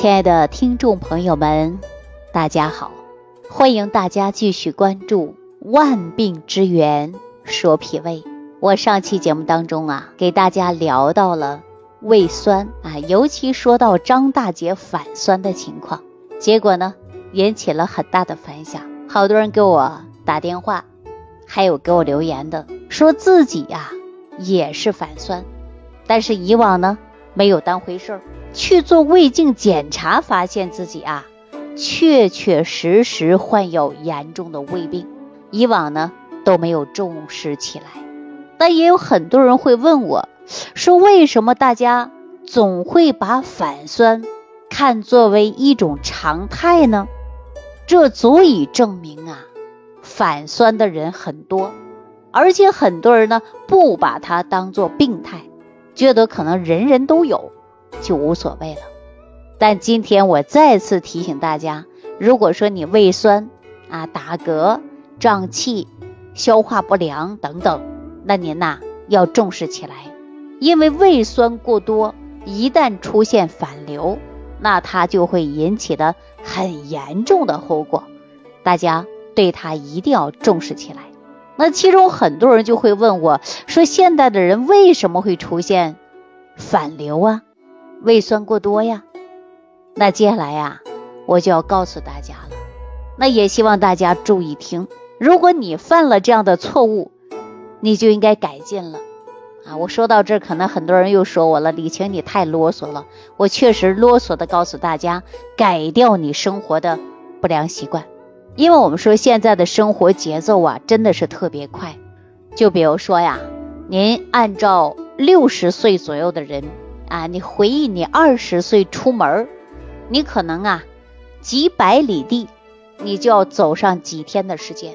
亲爱的听众朋友们，大家好，欢迎大家继续关注《万病之源说脾胃》。我上期节目当中啊，给大家聊到了胃酸啊，尤其说到张大姐反酸的情况，结果呢，引起了很大的反响，好多人给我打电话，还有给我留言的，说自己呀也是反酸，但是以往呢没有当回事儿，去做胃镜检查，发现自己啊确确实实患有严重的胃病，以往呢都没有重视起来。但也有很多人会问我，说为什么大家总会把反酸看作为一种常态呢？这足以证明啊，反酸的人很多，而且很多人呢不把它当做病态，觉得可能人人都有，就无所谓了。但今天我再次提醒大家，如果说你胃酸啊、打嗝、胀气、消化不良等等。那您呐要重视起来，因为胃酸过多，一旦出现反流，那它就会引起的很严重的后果。大家对它一定要重视起来。那其中很多人就会问我说：现代的人为什么会出现反流啊？胃酸过多呀？那接下来呀，我就要告诉大家了。那也希望大家注意听，如果你犯了这样的错误。你就应该改进了啊！我说到这儿，可能很多人又说我了，李晴你太啰嗦了。我确实啰嗦的告诉大家，改掉你生活的不良习惯。因为我们说现在的生活节奏啊，真的是特别快。就比如说呀，您按照六十岁左右的人啊，你回忆你二十岁出门，你可能啊几百里地，你就要走上几天的时间。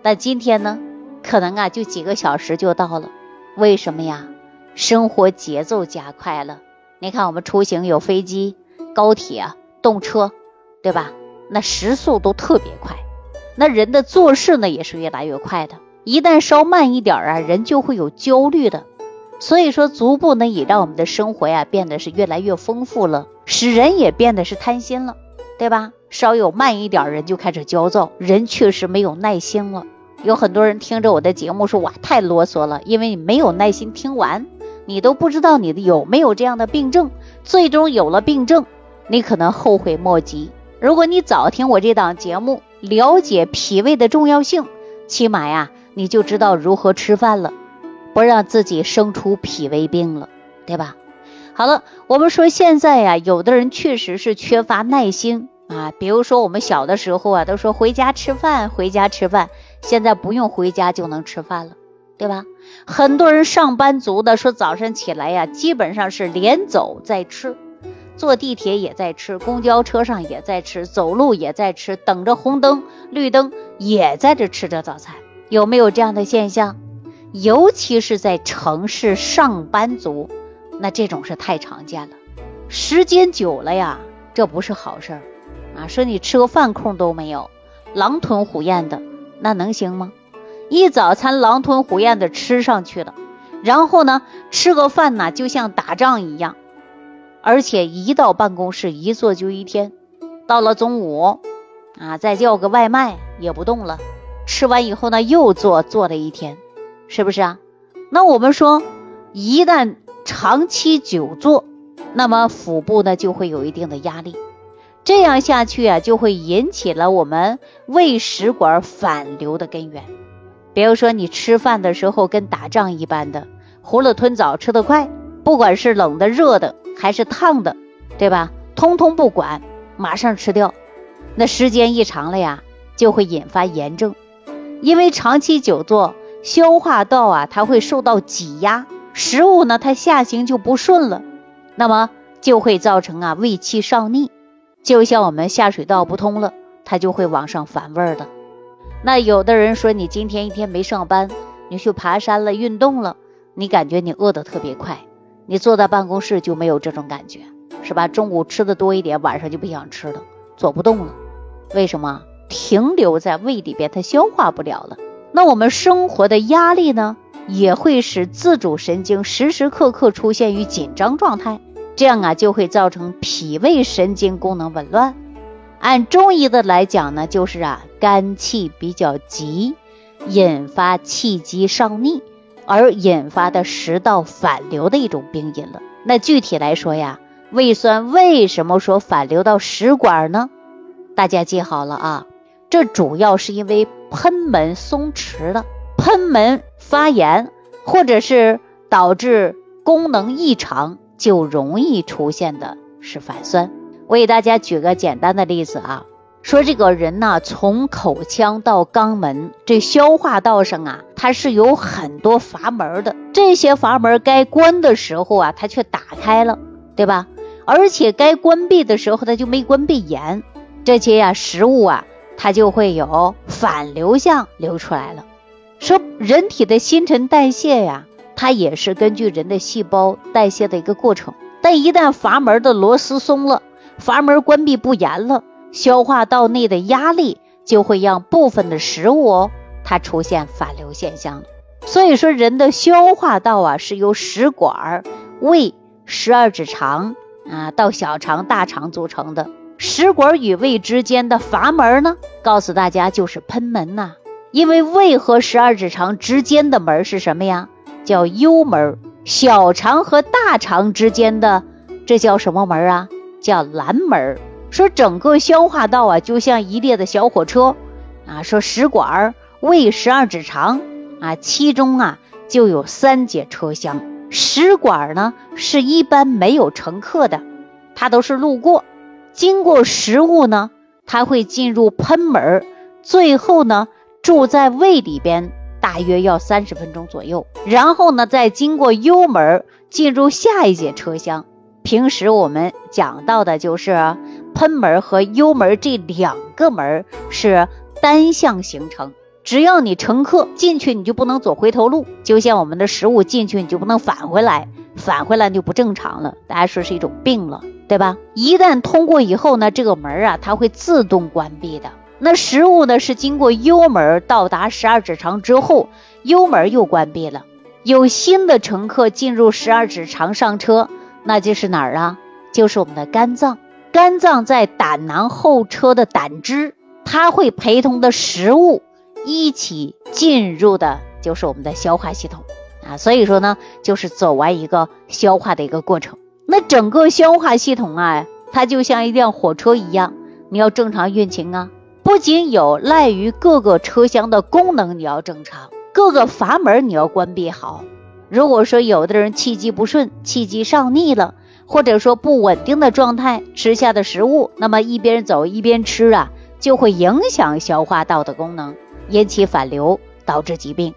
但今天呢？可能啊，就几个小时就到了。为什么呀？生活节奏加快了。你看，我们出行有飞机、高铁、动车，对吧？那时速都特别快。那人的做事呢，也是越来越快的。一旦稍慢一点啊，人就会有焦虑的。所以说，逐步呢，也让我们的生活呀变得是越来越丰富了，使人也变得是贪心了，对吧？稍有慢一点，人就开始焦躁，人确实没有耐心了。有很多人听着我的节目说哇太啰嗦了，因为你没有耐心听完，你都不知道你的有没有这样的病症，最终有了病症，你可能后悔莫及。如果你早听我这档节目，了解脾胃的重要性，起码呀你就知道如何吃饭了，不让自己生出脾胃病了，对吧？好了，我们说现在呀，有的人确实是缺乏耐心啊，比如说我们小的时候啊，都说回家吃饭，回家吃饭。现在不用回家就能吃饭了，对吧？很多人上班族的说早上起来呀，基本上是连走再吃，坐地铁也在吃，公交车上也在吃，走路也在吃，等着红灯绿灯也在这吃着早餐，有没有这样的现象？尤其是在城市上班族，那这种是太常见了。时间久了呀，这不是好事儿啊！说你吃个饭空都没有，狼吞虎咽的。那能行吗？一早餐狼吞虎咽的吃上去了，然后呢，吃个饭呢就像打仗一样，而且一到办公室一坐就一天，到了中午啊再叫个外卖也不动了，吃完以后呢又坐坐了一天，是不是啊？那我们说，一旦长期久坐，那么腹部呢就会有一定的压力。这样下去啊，就会引起了我们胃食管反流的根源。比如说，你吃饭的时候跟打仗一般的，囫囵吞枣吃得快，不管是冷的、热的还是烫的，对吧？通通不管，马上吃掉。那时间一长了呀，就会引发炎症，因为长期久坐，消化道啊它会受到挤压，食物呢它下行就不顺了，那么就会造成啊胃气上逆。就像我们下水道不通了，它就会往上反味儿的。那有的人说，你今天一天没上班，你去爬山了，运动了，你感觉你饿得特别快，你坐在办公室就没有这种感觉，是吧？中午吃的多一点，晚上就不想吃了，走不动了。为什么？停留在胃里边，它消化不了了。那我们生活的压力呢，也会使自主神经时时刻刻出现于紧张状态。这样啊就会造成脾胃神经功能紊乱。按中医的来讲呢，就是啊肝气比较急，引发气机上逆，而引发的食道反流的一种病因了。那具体来说呀，胃酸为什么说反流到食管呢？大家记好了啊，这主要是因为喷门松弛了，喷门发炎，或者是导致功能异常，就容易出现的是反酸。我给大家举个简单的例子啊，说这个人呢，从口腔到肛门，这消化道上啊，它是有很多阀门的。这些阀门该关的时候啊，它却打开了，对吧？而且该关闭的时候，它就没关闭严。这些呀，食物啊，它就会有反流向流出来了。说人体的新陈代谢呀，它也是根据人的细胞代谢的一个过程。但一旦阀门的螺丝松了，阀门关闭不严了，消化道内的压力就会让部分的食物哦，它出现反流现象。所以说，人的消化道啊是由食管、胃、十二指肠啊到小肠、大肠组成的。食管与胃之间的阀门呢，告诉大家就是喷门呐。因为胃和十二指肠之间的门是什么呀？叫幽门。小肠和大肠之间的这叫什么门啊？叫蓝门说整个消化道啊，就像一列的小火车啊。说食管、胃、十二指肠啊，其中啊就有三节车厢。食管呢是一般没有乘客的，它都是路过，经过食物呢，它会进入喷门，最后呢住在胃里边，大约要三十分钟左右，然后呢再经过幽门进入下一节车厢。平时我们讲到的就是喷门和幽门这两个门是单向形成，只要你乘客进去，你就不能走回头路，就像我们的食物进去，你就不能返回来，返回来就不正常了，大家说是一种病了，对吧？一旦通过以后呢，这个门啊，它会自动关闭的。那食物呢是经过幽门到达十二指肠之后，幽门又关闭了，有新的乘客进入十二指肠上车。那就是哪儿啊？就是我们的肝脏。肝脏在胆囊后车的胆汁，它会陪同的食物一起进入的，就是我们的消化系统啊。所以说呢，就是走完一个消化的一个过程。那整个消化系统啊，它就像一辆火车一样，你要正常运行啊。不仅有赖于各个车厢的功能你要正常，各个阀门你要关闭好。如果说有的人气机不顺，气机上逆了，或者说不稳定的状态，吃下的食物，那么一边走一边吃啊，就会影响消化道的功能，引起反流，导致疾病。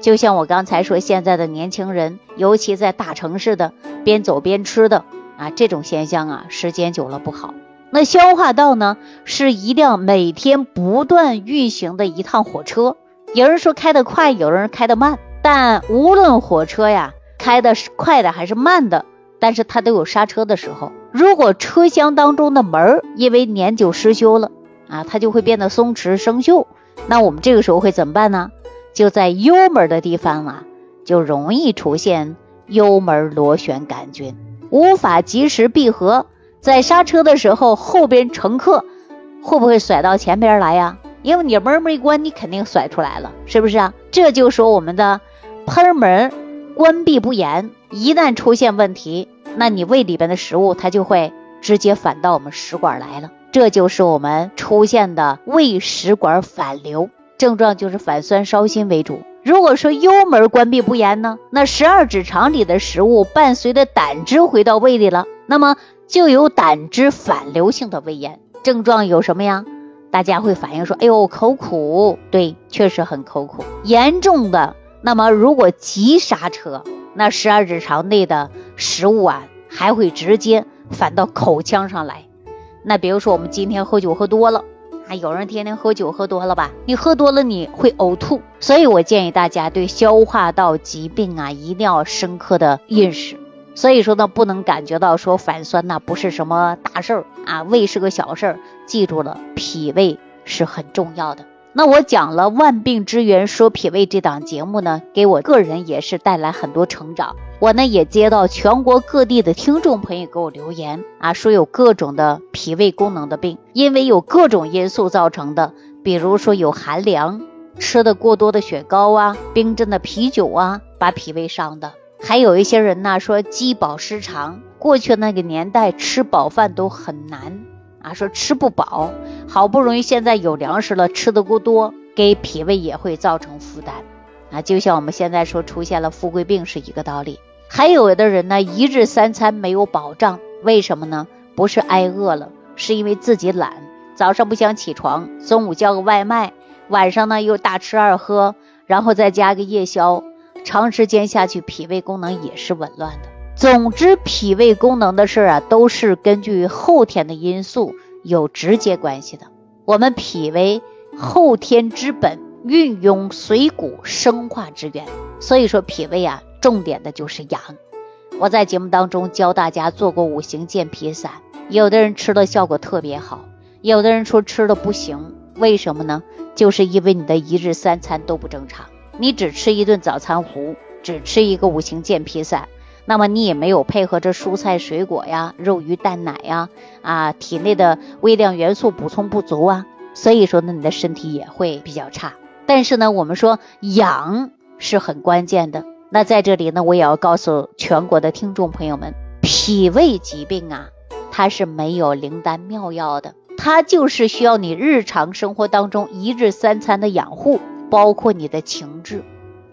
就像我刚才说，现在的年轻人，尤其在大城市的边走边吃的啊，这种现象啊，时间久了不好。那消化道呢，是一辆每天不断运行的一趟火车，有人说开得快，有人开得慢。但无论火车呀开的是快的还是慢的，但是它都有刹车的时候。如果车厢当中的门因为年久失修了啊，它就会变得松弛生锈。那我们这个时候会怎么办呢？就在幽门的地方啊，就容易出现幽门螺旋杆菌，无法及时闭合。在刹车的时候，后边乘客会不会甩到前边来呀？因为你门没关，你肯定甩出来了，是不是啊？这就说我们的。喷门关闭不严，一旦出现问题，那你胃里边的食物它就会直接反到我们食管来了，这就是我们出现的胃食管反流症状，就是反酸烧心为主。如果说幽门关闭不严呢，那十二指肠里的食物伴随着胆汁回到胃里了，那么就有胆汁反流性的胃炎症状有什么呀？大家会反映说，哎呦口苦，对，确实很口苦，严重的。那么，如果急刹车，那十二指肠内的食物啊，还会直接反到口腔上来。那比如说，我们今天喝酒喝多了，啊，有人天天喝酒喝多了吧？你喝多了你会呕吐，所以我建议大家对消化道疾病啊，一定要深刻的认识。所以说呢，不能感觉到说反酸呐不是什么大事儿啊，胃是个小事儿。记住了，脾胃是很重要的。那我讲了万病之源说脾胃这档节目呢，给我个人也是带来很多成长。我呢也接到全国各地的听众朋友给我留言啊，说有各种的脾胃功能的病，因为有各种因素造成的，比如说有寒凉、吃的过多的雪糕啊、冰镇的啤酒啊，把脾胃伤的；还有一些人呢说饥饱失常，过去那个年代吃饱饭都很难。啊，说吃不饱，好不容易现在有粮食了，吃的过多，给脾胃也会造成负担。啊，就像我们现在说出现了富贵病是一个道理。还有的人呢，一日三餐没有保障，为什么呢？不是挨饿了，是因为自己懒，早上不想起床，中午叫个外卖，晚上呢又大吃二喝，然后再加个夜宵，长时间下去，脾胃功能也是紊乱的。总之，脾胃功能的事儿啊，都是根据后天的因素有直接关系的。我们脾为后天之本，运用水谷生化之源，所以说脾胃啊，重点的就是养。我在节目当中教大家做过五行健脾散，有的人吃了效果特别好，有的人说吃了不行，为什么呢？就是因为你的一日三餐都不正常，你只吃一顿早餐糊，只吃一个五行健脾散。那么你也没有配合着蔬菜水果呀、肉鱼蛋奶呀，啊，体内的微量元素补充不足啊，所以说呢，你的身体也会比较差。但是呢，我们说养是很关键的。那在这里呢，我也要告诉全国的听众朋友们，脾胃疾病啊，它是没有灵丹妙药的，它就是需要你日常生活当中一日三餐的养护，包括你的情志。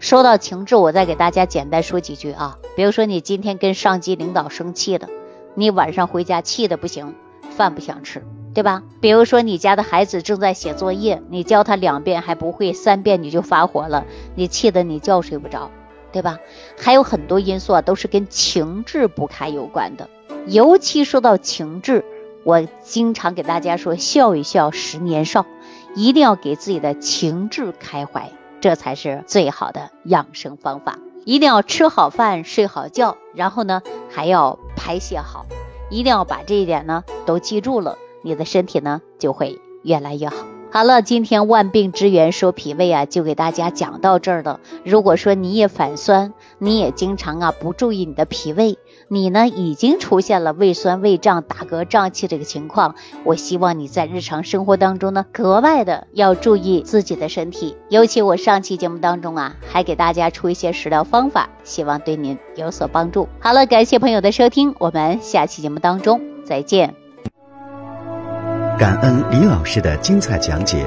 说到情志，我再给大家简单说几句啊。比如说，你今天跟上级领导生气了，你晚上回家气的不行，饭不想吃，对吧？比如说，你家的孩子正在写作业，你教他两遍还不会，三遍你就发火了，你气得你觉睡不着，对吧？还有很多因素啊，都是跟情志不开有关的。尤其说到情志，我经常给大家说，笑一笑，十年少，一定要给自己的情志开怀。这才是最好的养生方法，一定要吃好饭、睡好觉，然后呢还要排泄好，一定要把这一点呢都记住了，你的身体呢就会越来越好。好了，今天万病之源说脾胃啊，就给大家讲到这儿了。如果说你也反酸，你也经常啊不注意你的脾胃，你呢已经出现了胃酸、胃胀、打嗝、胀气这个情况，我希望你在日常生活当中呢格外的要注意自己的身体。尤其我上期节目当中啊，还给大家出一些食疗方法，希望对您有所帮助。好了，感谢朋友的收听，我们下期节目当中再见。感恩李老师的精彩讲解。